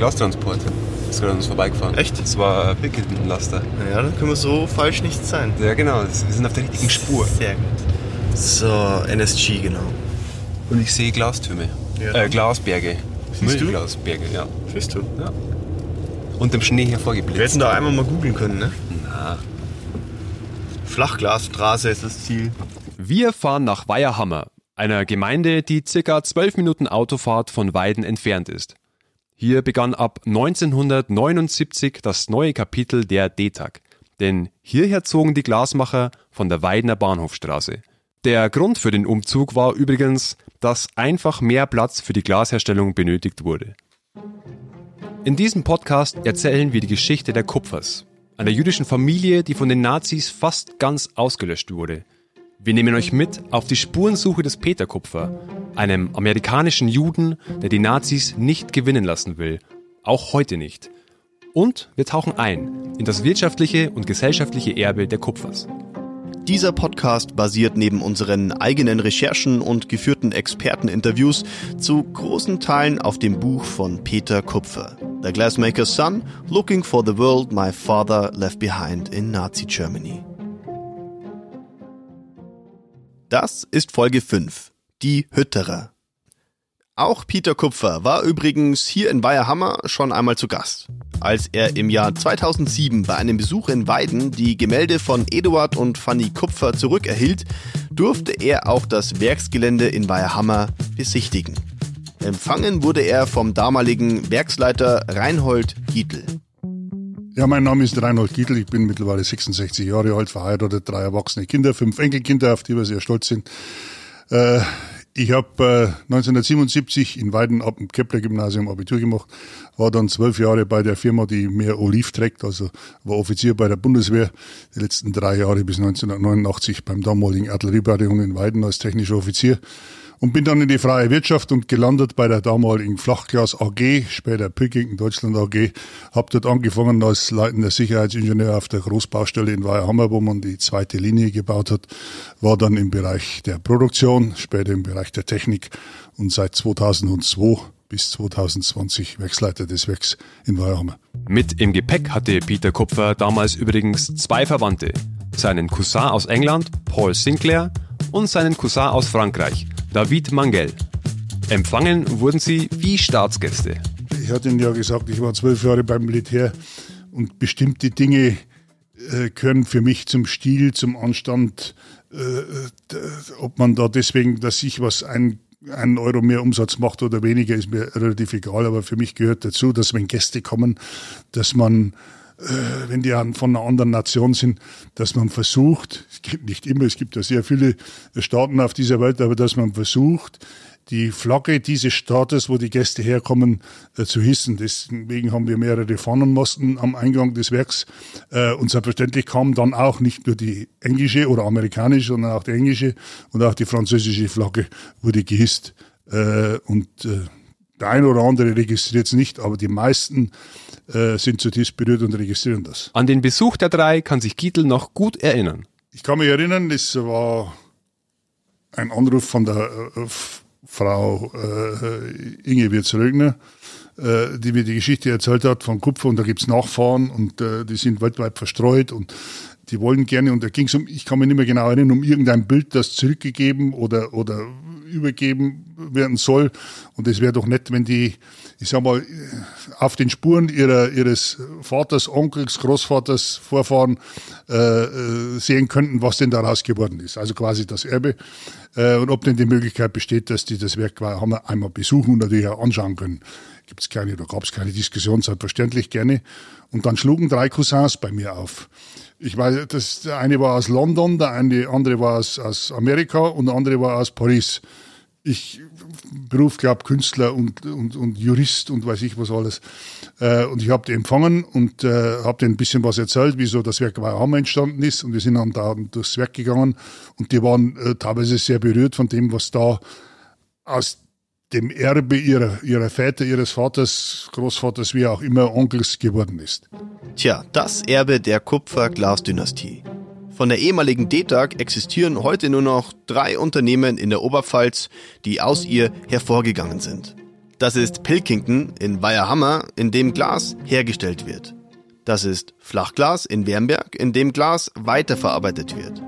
Glastransport. Das ist gerade an uns vorbeigefahren. Echt? Das war ein Pickelton-Laster. Naja, dann können wir so falsch nicht sein. Ja, genau. Wir sind auf der richtigen Spur. Sehr gut. So, NSG, genau. Und ich sehe Glastürme. Ja, äh. Glasberge. Siehst du? Müllglasberge, ja. Siehst du? ja. Und im Schnee Wir hervorgeblitzt. hätten da einmal mal googeln können, ne? Na, Flachglasstraße ist das Ziel. Wir fahren nach Weierhammer, einer Gemeinde, die circa 12 Minuten Autofahrt von Weiden entfernt ist. Hier begann ab 1979 das neue Kapitel der DETAG. Denn hierher zogen die Glasmacher von der Weidener Bahnhofstraße. Der Grund für den Umzug war übrigens, dass einfach mehr Platz für die Glasherstellung benötigt wurde. In diesem Podcast erzählen wir die Geschichte der Kupfers, einer jüdischen Familie, die von den Nazis fast ganz ausgelöscht wurde. Wir nehmen euch mit auf die Spurensuche des Peter Kupfer, einem amerikanischen Juden, der die Nazis nicht gewinnen lassen will, auch heute nicht. Und wir tauchen ein in das wirtschaftliche und gesellschaftliche Erbe der Kupfers. Dieser Podcast basiert neben unseren eigenen Recherchen und geführten Experteninterviews zu großen Teilen auf dem Buch von Peter Kupfer. The Glassmaker's Son, Looking for the World My Father Left Behind in Nazi Germany. Das ist Folge 5. Die Hütterer. Auch Peter Kupfer war übrigens hier in Weierhammer schon einmal zu Gast. Als er im Jahr 2007 bei einem Besuch in Weiden die Gemälde von Eduard und Fanny Kupfer zurückerhielt, durfte er auch das Werksgelände in Weierhammer besichtigen. Empfangen wurde er vom damaligen Werksleiter Reinhold Gietl. Ja, mein Name ist Reinhold Gietl, ich bin mittlerweile 66 Jahre alt, verheiratet, drei erwachsene Kinder, fünf Enkelkinder, auf die wir sehr stolz sind. Äh, ich habe äh, 1977 in Weiden ab dem Kepler-Gymnasium Abitur gemacht, war dann zwölf Jahre bei der Firma, die mehr Oliv trägt, also war Offizier bei der Bundeswehr, die letzten drei Jahre bis 1989 beim damaligen Artilleriebataillon in Weiden als technischer Offizier und bin dann in die freie Wirtschaft und gelandet bei der damaligen Flachglas AG, später Pilkington Deutschland AG. Hab dort angefangen als leitender Sicherheitsingenieur auf der Großbaustelle in Weierhammer, wo man die zweite Linie gebaut hat. War dann im Bereich der Produktion, später im Bereich der Technik und seit 2002 bis 2020 Werksleiter des Werks in Weierhammer. Mit im Gepäck hatte Peter Kupfer damals übrigens zwei Verwandte. Seinen Cousin aus England, Paul Sinclair, und seinen Cousin aus Frankreich, David Mangel. Empfangen wurden sie wie Staatsgäste. Ich hatte Ihnen ja gesagt, ich war zwölf Jahre beim Militär und bestimmte Dinge äh, gehören für mich zum Stil, zum Anstand. Äh, d- ob man da deswegen, dass ich was ein einen Euro mehr Umsatz macht oder weniger, ist mir relativ egal. Aber für mich gehört dazu, dass wenn Gäste kommen, dass man äh, wenn die von einer anderen Nation sind, dass man versucht, es gibt nicht immer, es gibt ja sehr viele Staaten auf dieser Welt, aber dass man versucht, die Flagge dieses Staates, wo die Gäste herkommen, äh, zu hissen. Deswegen haben wir mehrere Fahnenmasten am Eingang des Werks. Äh, und selbstverständlich kam dann auch nicht nur die englische oder amerikanische, sondern auch die englische und auch die französische Flagge wurde gehisst. Äh, und äh, der eine oder andere registriert es nicht, aber die meisten äh, sind zutiefst berührt und registrieren das. An den Besuch der drei kann sich Gietl noch gut erinnern. Ich kann mich erinnern, das war ein Anruf von der äh, Frau äh, Inge Wirz-Rögner, äh, die mir die Geschichte erzählt hat von Kupfer und da gibt's Nachfahren und äh, die sind weltweit verstreut und die wollen gerne und da ging's um, ich kann mich nicht mehr genau erinnern, um irgendein Bild, das zurückgegeben oder, oder übergeben werden soll. Und es wäre doch nett, wenn die, ich sag mal, auf den Spuren ihrer, ihres Vaters, Onkels, Großvaters, Vorfahren äh, äh, sehen könnten, was denn daraus geworden ist. Also quasi das Erbe. Äh, und ob denn die Möglichkeit besteht, dass die das Werk wir einmal besuchen und natürlich auch anschauen können. Gibt es keine, da gab es keine Diskussion, selbstverständlich gerne. Und dann schlugen drei Cousins bei mir auf. Ich weiß, das, der eine war aus London, der eine, andere war aus, aus Amerika und der andere war aus Paris. Ich Beruf, glaub Künstler und, und, und Jurist und weiß ich was alles. Äh, und ich habe die empfangen und äh, habe denen ein bisschen was erzählt, wieso das Werk Weihhammer entstanden ist. Und wir sind dann da durchs Werk gegangen und die waren äh, teilweise sehr berührt von dem, was da aus dem Erbe ihrer, ihrer Väter, ihres Vaters, Großvaters, wie auch immer, Onkels geworden ist. Tja, das Erbe der Kupfer-Glas-Dynastie. Von der ehemaligen DETAG existieren heute nur noch drei Unternehmen in der Oberpfalz, die aus ihr hervorgegangen sind. Das ist Pilkington in Weierhammer, in dem Glas hergestellt wird. Das ist Flachglas in Wernberg, in dem Glas weiterverarbeitet wird.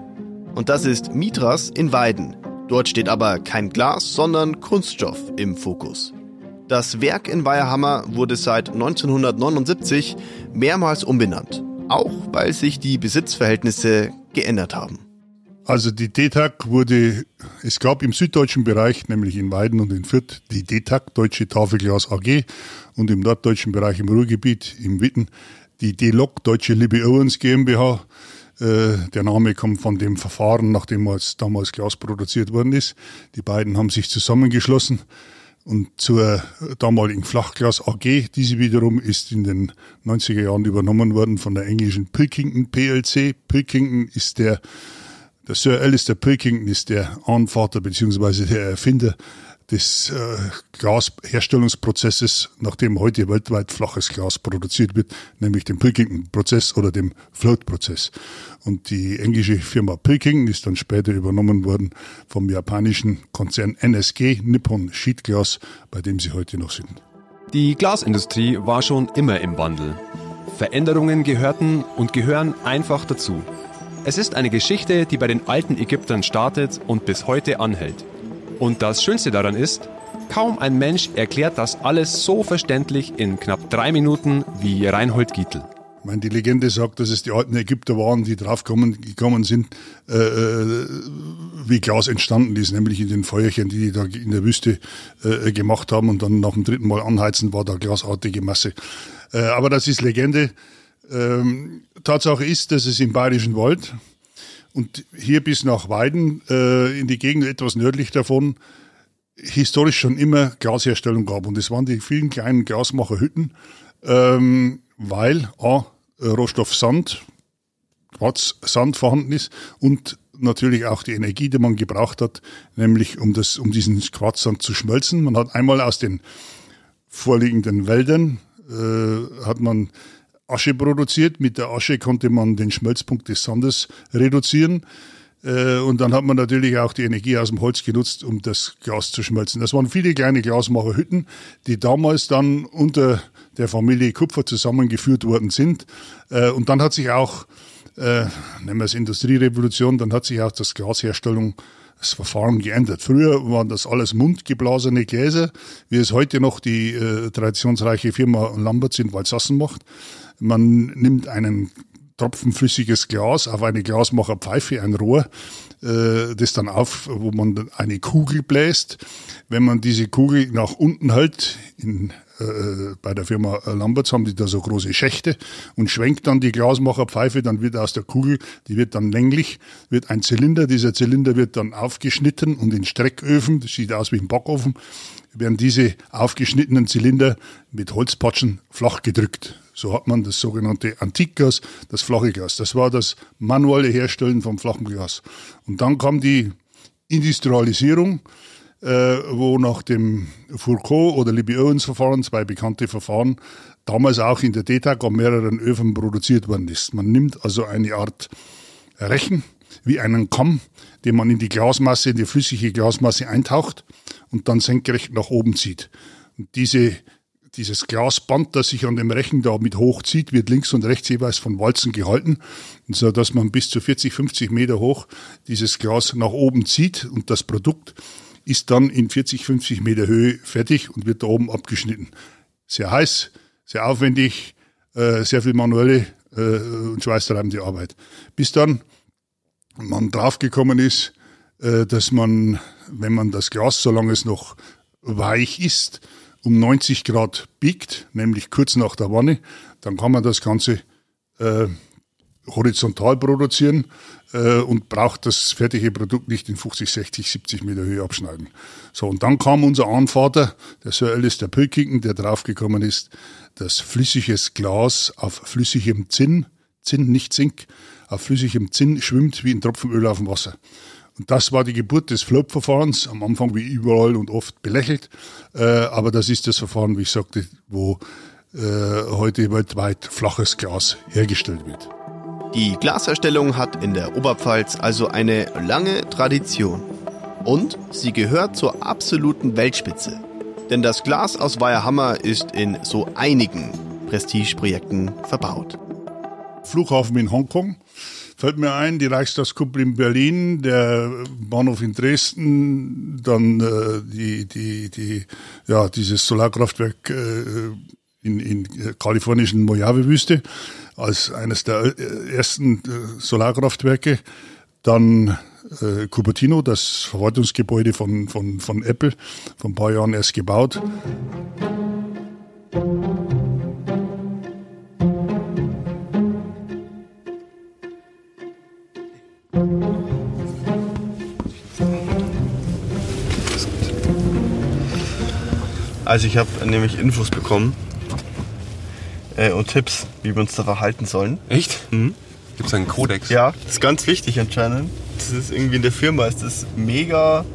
Und das ist Mitras in Weiden. Dort steht aber kein Glas, sondern Kunststoff im Fokus. Das Werk in Weierhammer wurde seit 1979 mehrmals umbenannt, auch weil sich die Besitzverhältnisse geändert haben. Also die DETAG wurde, es gab im süddeutschen Bereich, nämlich in Weiden und in Fürth, die DETAG, Deutsche Tafelglas AG, und im norddeutschen Bereich im Ruhrgebiet, im Witten, die DELOC, Deutsche Libby Owens GmbH. Äh, der Name kommt von dem Verfahren, nachdem damals Glas produziert worden ist. Die beiden haben sich zusammengeschlossen und zur damaligen Flachglas AG. Diese wiederum ist in den 90er Jahren übernommen worden von der englischen Pilkington PLC. Pilkington ist der der Sir Alistair Pilkington ist der Ahnvater bzw. der Erfinder des äh, Glasherstellungsprozesses, nachdem heute weltweit flaches Glas produziert wird, nämlich dem Pilkington-Prozess oder dem Float-Prozess. Und die englische Firma Pilkington ist dann später übernommen worden vom japanischen Konzern NSG, Nippon Sheet Glass, bei dem sie heute noch sind. Die Glasindustrie war schon immer im Wandel. Veränderungen gehörten und gehören einfach dazu. Es ist eine Geschichte, die bei den alten Ägyptern startet und bis heute anhält. Und das Schönste daran ist, kaum ein Mensch erklärt das alles so verständlich in knapp drei Minuten wie Reinhold Gietl. Ich meine, die Legende sagt, dass es die alten Ägypter waren, die draufgekommen gekommen sind, äh, äh, wie Glas entstanden ist, nämlich in den Feuerchen, die die da in der Wüste äh, gemacht haben und dann nach dem dritten Mal anheizen, war da glasartige Masse. Äh, aber das ist Legende. Ähm, Tatsache ist, dass es im Bayerischen Wald und hier bis nach Weiden äh, in die Gegend etwas nördlich davon historisch schon immer Glasherstellung gab. Und es waren die vielen kleinen Glasmacherhütten, ähm, weil A, Rohstoff Sand, Quarz, Sand vorhanden ist und natürlich auch die Energie, die man gebraucht hat, nämlich um, das, um diesen Quarzsand zu schmelzen. Man hat einmal aus den vorliegenden Wäldern äh, hat man Asche produziert. Mit der Asche konnte man den Schmelzpunkt des Sandes reduzieren. Äh, und dann hat man natürlich auch die Energie aus dem Holz genutzt, um das Glas zu schmelzen. Das waren viele kleine Glasmacherhütten, die damals dann unter der Familie Kupfer zusammengeführt worden sind. Äh, und dann hat sich auch, äh, nennen wir es Industrierevolution, dann hat sich auch das Glasherstellung das Verfahren geändert. Früher waren das alles mundgeblasene Gläser, wie es heute noch die äh, traditionsreiche Firma Lambert in Walsassen macht. Man nimmt einen Tropfen flüssiges Glas auf eine Glasmacherpfeife, ein Rohr, äh, das dann auf, wo man eine Kugel bläst. Wenn man diese Kugel nach unten hält, in, äh, bei der Firma Lamberts haben die da so große Schächte und schwenkt dann die Glasmacherpfeife, dann wird aus der Kugel, die wird dann länglich, wird ein Zylinder, dieser Zylinder wird dann aufgeschnitten und in Strecköfen, das sieht aus wie ein Backofen, werden diese aufgeschnittenen Zylinder mit Holzpatschen flach gedrückt. So hat man das sogenannte Antikgas, das flache Glas. Das war das manuelle Herstellen vom flachen Glas. Und dann kam die Industrialisierung, äh, wo nach dem Fourcault oder Libby Owens Verfahren, zwei bekannte Verfahren, damals auch in der DETAG an mehreren Öfen produziert worden ist. Man nimmt also eine Art Rechen, wie einen Kamm, den man in die Glasmasse, in die flüssige Glasmasse eintaucht und dann senkrecht nach oben zieht. Und diese dieses Glasband, das sich an dem Rechen da mit hochzieht, wird links und rechts jeweils von Walzen gehalten, so dass man bis zu 40, 50 Meter hoch dieses Glas nach oben zieht und das Produkt ist dann in 40, 50 Meter Höhe fertig und wird da oben abgeschnitten. Sehr heiß, sehr aufwendig, äh, sehr viel manuelle äh, und schweißtreibende Arbeit. Bis dann man draufgekommen ist, äh, dass man, wenn man das Glas, solange es noch weich ist, um 90 Grad biegt, nämlich kurz nach der Wanne, dann kann man das Ganze äh, horizontal produzieren äh, und braucht das fertige Produkt nicht in 50, 60, 70 Meter Höhe abschneiden. So, und dann kam unser Ahnvater, der Sir Alistair Pilkington, der draufgekommen ist, dass flüssiges Glas auf flüssigem Zinn, Zinn, nicht Zink, auf flüssigem Zinn schwimmt wie ein Tropfen Öl auf dem Wasser. Und das war die Geburt des Flop-Verfahrens, am Anfang wie überall und oft belächelt. Äh, aber das ist das Verfahren, wie ich sagte, wo äh, heute weltweit flaches Glas hergestellt wird. Die Glasherstellung hat in der Oberpfalz also eine lange Tradition. Und sie gehört zur absoluten Weltspitze. Denn das Glas aus Weiherhammer ist in so einigen Prestigeprojekten verbaut. Flughafen in Hongkong fällt mir ein, die Reichstagskuppel in Berlin, der Bahnhof in Dresden, dann äh, die, die, die, ja, dieses Solarkraftwerk äh, in, in kalifornischen Mojave-Wüste als eines der äh, ersten äh, Solarkraftwerke. Dann äh, Cupertino, das Verwaltungsgebäude von, von, von Apple, vor ein paar Jahren erst gebaut. Also ich habe nämlich Infos bekommen äh, und Tipps, wie wir uns da verhalten sollen. Echt? Mhm. Gibt es einen Kodex? Ja, das ist ganz wichtig anscheinend. Das ist irgendwie in der Firma ist das mega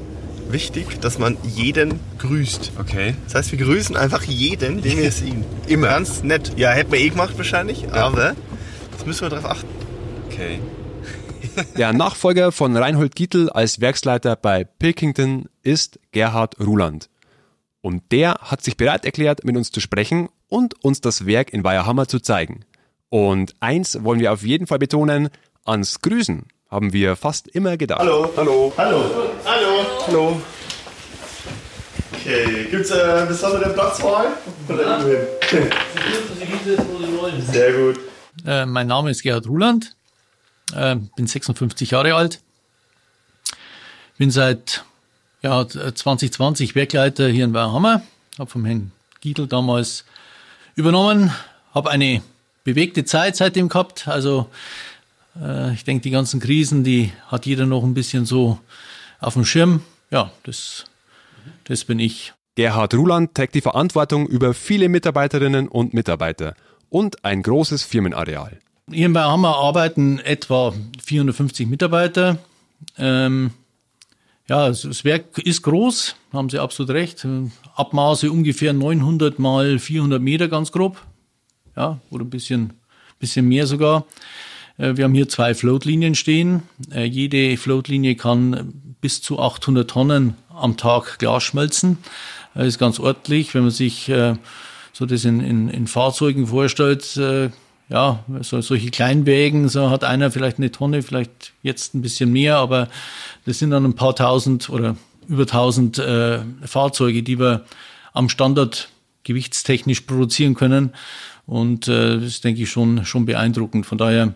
wichtig, dass man jeden grüßt. Okay. Das heißt, wir grüßen einfach jeden, den wir sehen. Immer. Ganz nett. Ja, hätten wir eh gemacht wahrscheinlich, aber das müssen wir darauf achten. Okay. Der Nachfolger von Reinhold Gietl als Werksleiter bei Pilkington ist Gerhard Ruland. Und der hat sich bereit erklärt, mit uns zu sprechen und uns das Werk in Weiherhammer zu zeigen. Und eins wollen wir auf jeden Fall betonen, ans Grüßen haben wir fast immer gedacht. Hallo. Hallo. Hallo. Hallo. Hallo. Okay, gibt's äh, besondere Platzwahl? Oder? Sehr gut. Äh, mein Name ist Gerhard Ruland, äh, bin 56 Jahre alt, bin seit ja, 2020 Werkleiter hier in Weiherhammer, habe vom Herrn Giedel damals übernommen, habe eine bewegte Zeit seitdem gehabt, also äh, ich denke, die ganzen Krisen, die hat jeder noch ein bisschen so auf dem Schirm. Ja, das, das bin ich. Gerhard Ruland trägt die Verantwortung über viele Mitarbeiterinnen und Mitarbeiter und ein großes Firmenareal. Hier bei Hammer arbeiten etwa 450 Mitarbeiter. Ähm, ja, das Werk ist groß, haben Sie absolut recht. Abmaße ungefähr 900 mal 400 Meter ganz grob. Ja, oder ein bisschen, bisschen mehr sogar. Äh, wir haben hier zwei Floatlinien stehen. Äh, jede Floatlinie kann bis zu 800 Tonnen am Tag Glas schmelzen. Das ist ganz ordentlich, wenn man sich äh, so das in, in, in Fahrzeugen vorstellt. Ja, so, solche Kleinwägen, so hat einer vielleicht eine Tonne, vielleicht jetzt ein bisschen mehr, aber das sind dann ein paar tausend oder über tausend äh, Fahrzeuge, die wir am Standort gewichtstechnisch produzieren können. Und äh, das ist, denke ich, schon, schon beeindruckend. Von daher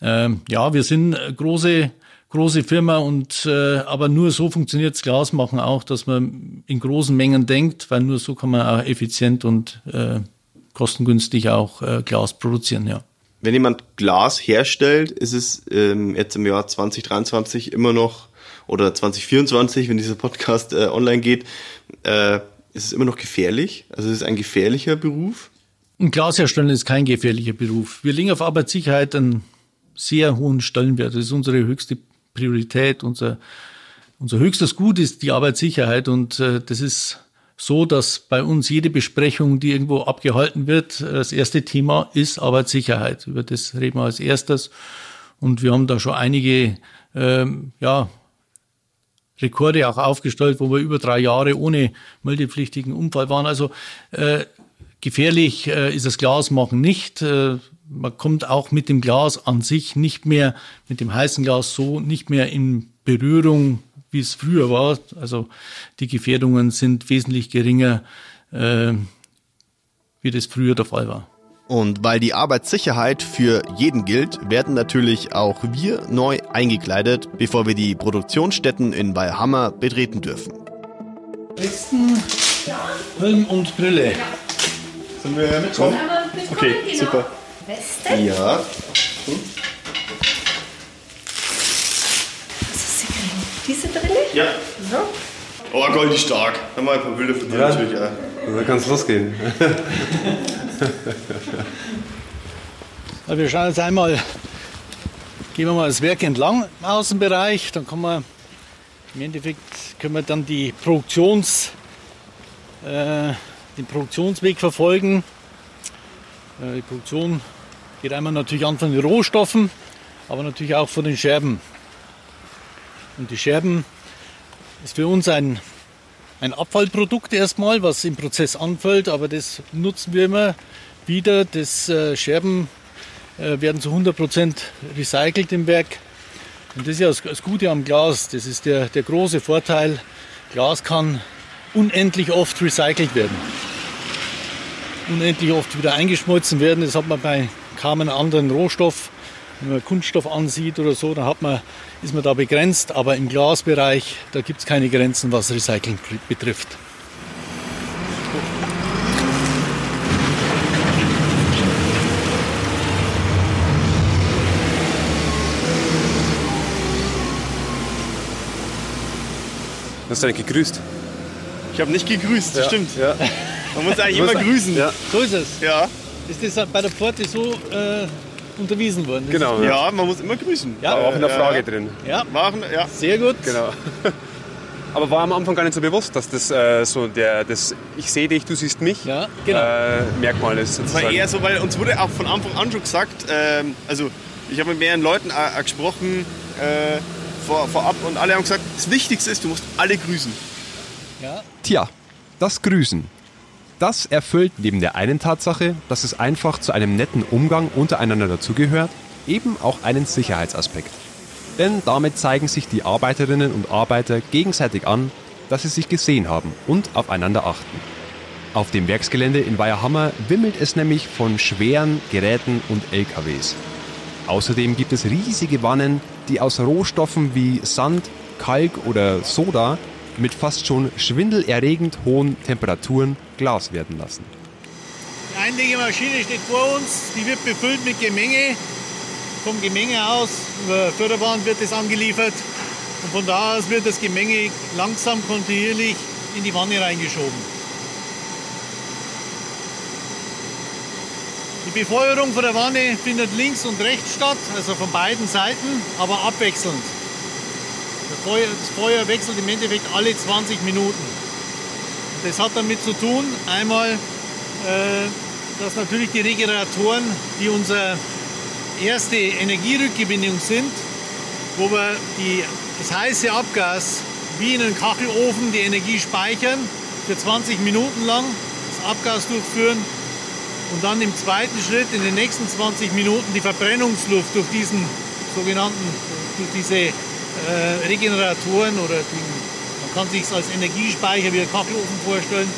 ähm, ja, wir sind große große Firma und äh, aber nur so funktioniert das Glasmachen auch, dass man in großen Mengen denkt, weil nur so kann man auch effizient und äh, kostengünstig auch äh, Glas produzieren, ja. Wenn jemand Glas herstellt, ist es ähm, jetzt im Jahr 2023 immer noch oder 2024, wenn dieser Podcast äh, online geht, äh, ist es immer noch gefährlich? Also ist es ein gefährlicher Beruf? Ein Glas herstellen ist kein gefährlicher Beruf. Wir legen auf Arbeitssicherheit einen sehr hohen Stellenwert. Das ist unsere höchste Priorität. Unser, unser höchstes Gut ist die Arbeitssicherheit und äh, das ist so, dass bei uns jede Besprechung, die irgendwo abgehalten wird, äh, das erste Thema ist Arbeitssicherheit. Über das reden wir als erstes. Und wir haben da schon einige ähm, ja, Rekorde auch aufgestellt, wo wir über drei Jahre ohne meldepflichtigen Unfall waren. Also äh, gefährlich äh, ist das Glasmachen nicht. Äh, man kommt auch mit dem Glas an sich nicht mehr, mit dem heißen Glas so nicht mehr in Berührung, wie es früher war. Also die Gefährdungen sind wesentlich geringer, äh, wie das früher der Fall war. Und weil die Arbeitssicherheit für jeden gilt, werden natürlich auch wir neu eingekleidet, bevor wir die Produktionsstätten in Weilhammer betreten dürfen. Westen, Helm und Brille. Sind wir mitkommen? Okay, super. Weste. Ja. Also Ja. So. Oh, Gold ist stark. Dann mal ein paar Bilder von dir Ja. natürlich. Ja. Da kann es losgehen. Also wir schauen jetzt einmal, gehen wir mal das Werk entlang im Außenbereich, dann kann man im Endeffekt können wir dann die Produktions, äh, den Produktionsweg verfolgen. Äh, die Produktion geht einmal natürlich an von den Rohstoffen, aber natürlich auch von den Scherben. Und die Scherben ist für uns ein ein Abfallprodukt erstmal, was im Prozess anfällt, aber das nutzen wir immer wieder. Das äh, Scherben äh, werden zu 100% recycelt im Werk. Und das ist ja das, Gute am Glas. Das ist der, der große Vorteil. Glas kann unendlich oft recycelt werden. Unendlich oft wieder eingeschmolzen werden. Das hat man bei kaum anderen Rohstoff. Wenn man Kunststoff ansieht oder so, dann hat man, ist man da begrenzt. Aber im Glasbereich, da gibt es keine Grenzen, was Recycling betrifft. Hast du eigentlich gegrüßt? Ich habe nicht gegrüßt, das stimmt. Ja. Man muss eigentlich immer grüßen. Ja. So ist es. Ja. Ist das bei der Pforte so äh, unterwiesen worden? Das Genau. ja, man muss immer grüßen. Ja. War auch in der Ja. Frage drin. Ist, ja, Machen, ja. sehr gut. Genau. Aber war am Anfang gar nicht so bewusst, dass das äh, so der, das Ich sehe dich, du siehst mich Ja, genau. äh, Merkmal ist. Das war Sozusagen. eher so, weil uns wurde auch von Anfang an schon gesagt, ähm, also ich habe mit mehreren Leuten gesprochen äh, vor, vorab und alle haben gesagt, das Wichtigste ist, du musst alle grüßen. Ja. Tja, das Grüßen. Das erfüllt neben der einen Tatsache, dass es einfach zu einem netten Umgang untereinander dazugehört, eben auch einen Sicherheitsaspekt. Denn damit zeigen sich die Arbeiterinnen und Arbeiter gegenseitig an, dass sie sich gesehen haben und aufeinander achten. Auf dem Werksgelände in Weiherhammer wimmelt es nämlich von schweren Geräten und LKWs. Außerdem gibt es riesige Wannen, die aus Rohstoffen wie Sand, Kalk oder Soda mit fast schon schwindelerregend hohen Temperaturen Glas werden lassen. Die Einlegemaschine steht vor uns, die wird befüllt mit Gemenge. Vom Gemenge aus, über Förderbahn wird es angeliefert. Und von da aus wird das Gemenge langsam kontinuierlich in die Wanne reingeschoben. Die Befeuerung von der Wanne findet links und rechts statt, also von beiden Seiten, aber abwechselnd. Das Feuer, wechselt im Endeffekt alle 20 Minuten. Das hat damit zu tun, einmal, äh, dass natürlich die Regeneratoren, die unsere erste Energierückgewinnung sind, wo wir die, das heiße Abgas wie in einem Kachelofen die Energie speichern, für 20 Minuten lang das Abgas durchführen und dann im zweiten Schritt in den nächsten 20 Minuten die Verbrennungsluft durch diesen sogenannten, durch diese äh, Regeneratoren oder die, man kann sich es als Energiespeicher wie ein Kachelofen vorstellen,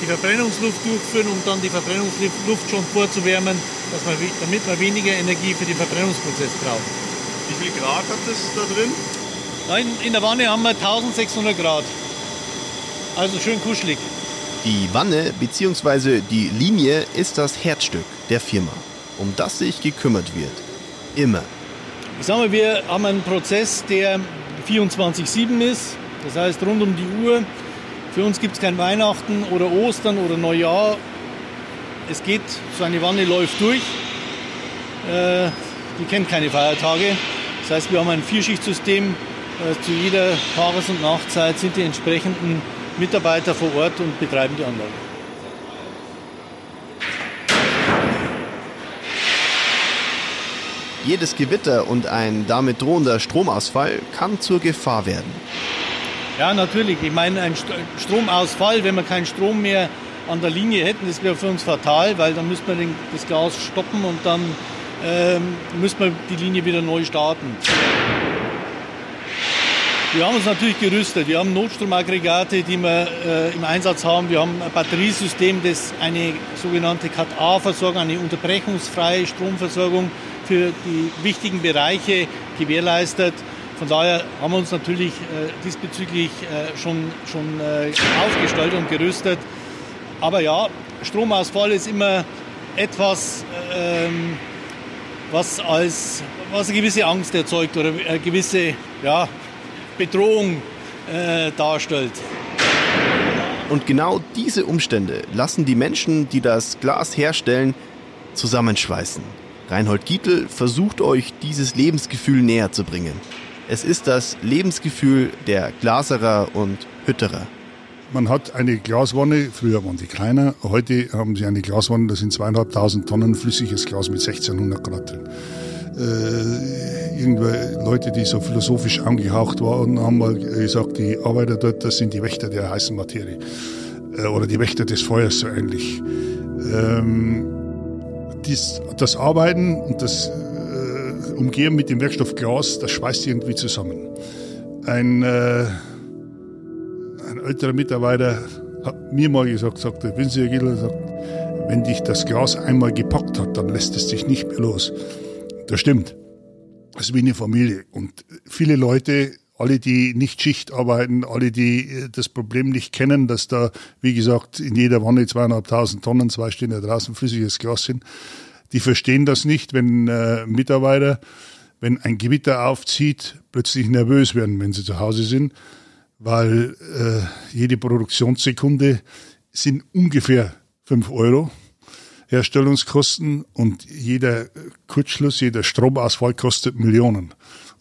die Verbrennungsluft durchführen, um dann die Verbrennungsluft schon vorzuwärmen, dass man, damit man weniger Energie für den Verbrennungsprozess braucht. Wie viel Grad hat das da drin? In, in der Wanne haben wir 1600 Grad. Also schön kuschelig. Die Wanne bzw. die Linie ist das Herzstück der Firma, um das sich gekümmert wird. Immer. Ich sag mal, wir haben einen Prozess, der 24-7 ist. Das heißt, rund um die Uhr. Für uns gibt es kein Weihnachten oder Ostern oder Neujahr. Es geht, so eine Wanne läuft durch. Äh, die kennt keine Feiertage. Das heißt, wir haben ein Vierschichtsystem. Zu jeder Tages- und Nachtzeit sind die entsprechenden Mitarbeiter vor Ort und betreiben die Anlage. Jedes Gewitter und ein damit drohender Stromausfall kann zur Gefahr werden. Ja, natürlich. Ich meine, ein St- Stromausfall, wenn wir keinen Strom mehr an der Linie hätten, das wäre für uns fatal, weil dann müsste man das Gas stoppen und dann ähm, müsste man die Linie wieder neu starten. Wir haben uns natürlich gerüstet. Wir haben Notstromaggregate, die wir äh, im Einsatz haben. Wir haben ein Batteriesystem, das eine sogenannte Cat-A-Versorgung, eine unterbrechungsfreie Stromversorgung für die wichtigen Bereiche gewährleistet. Von daher haben wir uns natürlich äh, diesbezüglich äh, schon, schon äh, aufgestellt und gerüstet. Aber ja, Stromausfall ist immer etwas, ähm, was, als, was eine gewisse Angst erzeugt oder eine gewisse ja, Bedrohung darstellt. Und genau diese Umstände lassen die Menschen, die das Glas herstellen, zusammenschweißen. Reinhold Gietl versucht euch dieses Lebensgefühl näher zu bringen. Es ist das Lebensgefühl der Glaserer und Hütterer. Man hat eine Glaswanne, früher waren die kleiner, heute haben sie eine Glaswanne, da sind zweieinhalbtausend Tonnen flüssiges Glas mit 1600 Grad drin. äh, irgendwelche Leute, die so philosophisch angehaucht waren, haben mal gesagt, die Arbeiter dort, das sind die Wächter der heißen Materie. Äh, oder die Wächter des Feuers, so ähnlich. Ähm, dies, das Arbeiten und das äh, Umgehen mit dem Werkstoff Glas, das schweißt irgendwie zusammen. Ein, äh, ein älterer Mitarbeiter hat mir mal gesagt, sagte, wissen Sie, Herr sagt, wenn dich das Glas einmal gepackt hat, dann lässt es dich nicht mehr los. Das stimmt. Das ist wie eine Familie. Und viele Leute, alle, die nicht Schicht arbeiten, alle, die äh, das Problem nicht kennen, dass da, wie gesagt, in jeder Wanne zweieinhalbtausend Tonnen, zwei stehen da draußen, flüssiges Glas sind, die verstehen das nicht, wenn äh, Mitarbeiter, wenn ein Gewitter aufzieht, plötzlich nervös werden, wenn sie zu Hause sind, weil äh, jede Produktionssekunde sind ungefähr fünf Euro. Herstellungskosten und jeder Kurzschluss, jeder Stromausfall kostet Millionen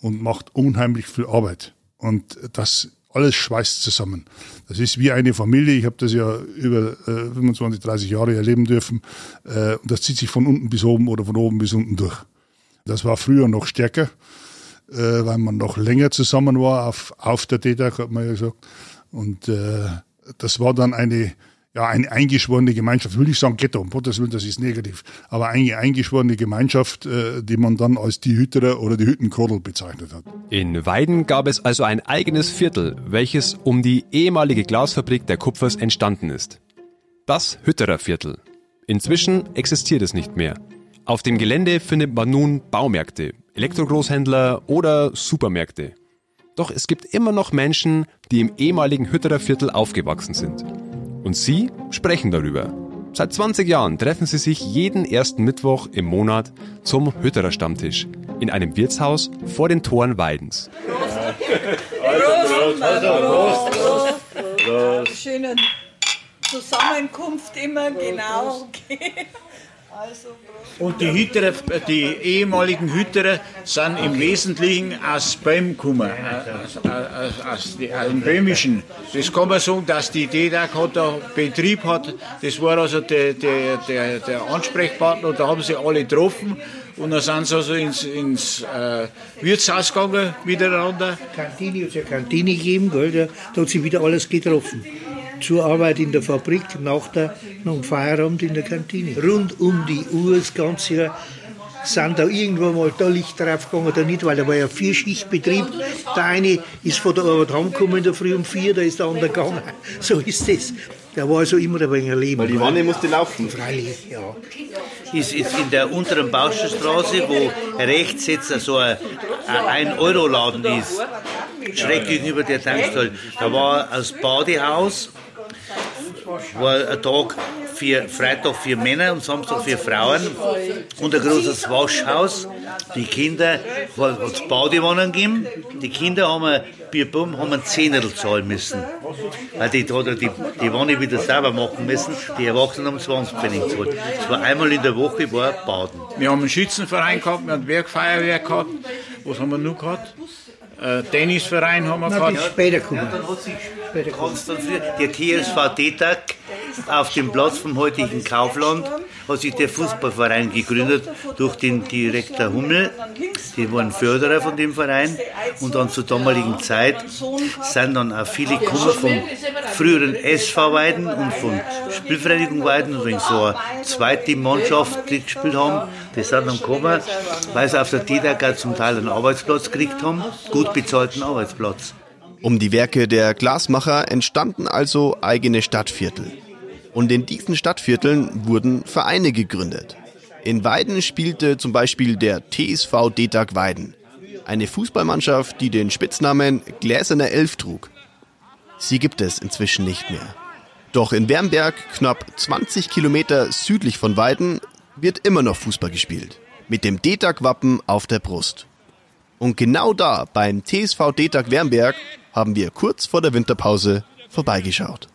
und macht unheimlich viel Arbeit. Und das alles schweißt zusammen. Das ist wie eine Familie. Ich habe das ja über äh, 25, 30 Jahre erleben dürfen. Äh, und das zieht sich von unten bis oben oder von oben bis unten durch. Das war früher noch stärker, äh, weil man noch länger zusammen war auf, auf der DETAG, hat man ja gesagt. Und äh, das war dann eine ja, eine eingeschworene Gemeinschaft, will ich sagen Ghetto, um Gottes Willen, das ist negativ, aber eine eingeschworene Gemeinschaft, äh, die man dann als die Hütterer oder die Hüttenkordel bezeichnet hat. In Weiden gab es also ein eigenes Viertel, welches um die ehemalige Glasfabrik der Kupfers entstanden ist. Das Hüttererviertel. Inzwischen existiert es nicht mehr. Auf dem Gelände findet man nun Baumärkte, Elektrogroßhändler oder Supermärkte. Doch es gibt immer noch Menschen, die im ehemaligen Hüttererviertel aufgewachsen sind. Und Sie sprechen darüber. Seit 20 Jahren treffen Sie sich jeden ersten Mittwoch im Monat zum Hütterer Stammtisch in einem Wirtshaus vor den Toren Weidens. Schönen Zusammenkunft immer, genau. Okay. Und die Hüterer, die ehemaligen Hüterer sind im Wesentlichen aus Böhm gekommen, aus, aus, aus, aus dem Böhmischen. Das kann man sagen, dass die DEDAG hat da Betrieb hat. Das war also der, der, der, der Ansprechpartner da haben sie alle getroffen. Und dann sind sie also ins, ins äh, Wirtshaus gegangen miteinander. Kantine, hat es ja Kantine gegeben, gell, da, hat sich wieder alles getroffen. Zur Arbeit in der Fabrik, nach, der, nach dem Feierabend in der Kantine. Rund um die Uhr, das ganze Jahr, sind da irgendwann mal da Licht draufgegangen oder nicht, weil da war ja Vierschichtbetrieb. Der eine ist von der Arbeit heimgekommen in der Früh um vier, da ist der andere gegangen. So ist das. Da war also immer ein wenig ein Leben. Weil die Wanne musste laufen. Freilich, ja. ist, ist in der unteren Bauschenstraße, wo rechts jetzt so ein, ein 1-Euro-Laden ist, schräg gegenüber der Tankstelle. Da war das Badehaus, war ein Tag für Freitag für Männer und Samstag für Frauen und ein großes Waschhaus. Die Kinder hat es Badewannen gegeben. Die Kinder haben ein Bierbum, haben einen Zehnerl zahlen müssen. Weil die, die, die Wanne wieder sauber machen müssen. Die Erwachsenen haben 20 Pfennig gezahlt. Es war einmal in der Woche war Baden. Wir haben einen Schützenverein gehabt, wir haben ein Werkfeuerwehr gehabt. Was haben wir noch gehabt? Äh, Tennisverein haben wir Na, gehabt. das ist später gekommen. Ganz dann früher, der TSV Detag auf dem Platz vom heutigen Kaufland hat sich der Fußballverein gegründet durch den Direktor Hummel. Die waren Förderer von dem Verein und dann zur damaligen Zeit sind dann auch viele gekommen vom früheren SV Weiden und von Spielvereinigung Weiden und so eine zweite Mannschaft, die gespielt haben. Die sind dann gekommen, weil sie auf der auch zum Teil einen Arbeitsplatz gekriegt haben, gut bezahlten Arbeitsplatz. Um die Werke der Glasmacher entstanden also eigene Stadtviertel. Und in diesen Stadtvierteln wurden Vereine gegründet. In Weiden spielte zum Beispiel der TSV Detag Weiden, eine Fußballmannschaft, die den Spitznamen Gläserner Elf trug. Sie gibt es inzwischen nicht mehr. Doch in Wernberg, knapp 20 Kilometer südlich von Weiden, wird immer noch Fußball gespielt. Mit dem Detag-Wappen auf der Brust. Und genau da, beim TSV Detag Wernberg, haben wir kurz vor der Winterpause vorbeigeschaut.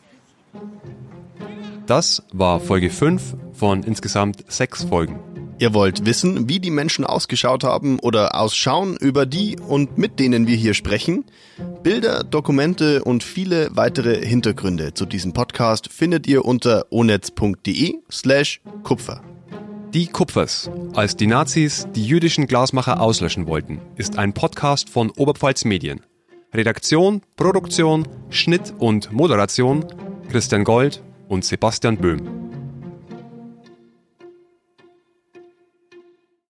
Das war Folge 5 von insgesamt sechs Folgen. Ihr wollt wissen, wie die Menschen ausgeschaut haben oder ausschauen, über die und mit denen wir hier sprechen? Bilder, Dokumente und viele weitere Hintergründe zu diesem Podcast findet ihr unter onetz.de slash Kupfer. Die Kupfers, als die Nazis die jüdischen Glasmacher auslöschen wollten, ist ein Podcast von Oberpfalz Medien. Redaktion, Produktion, Schnitt und Moderation Christian Gold und Sebastian Böhm.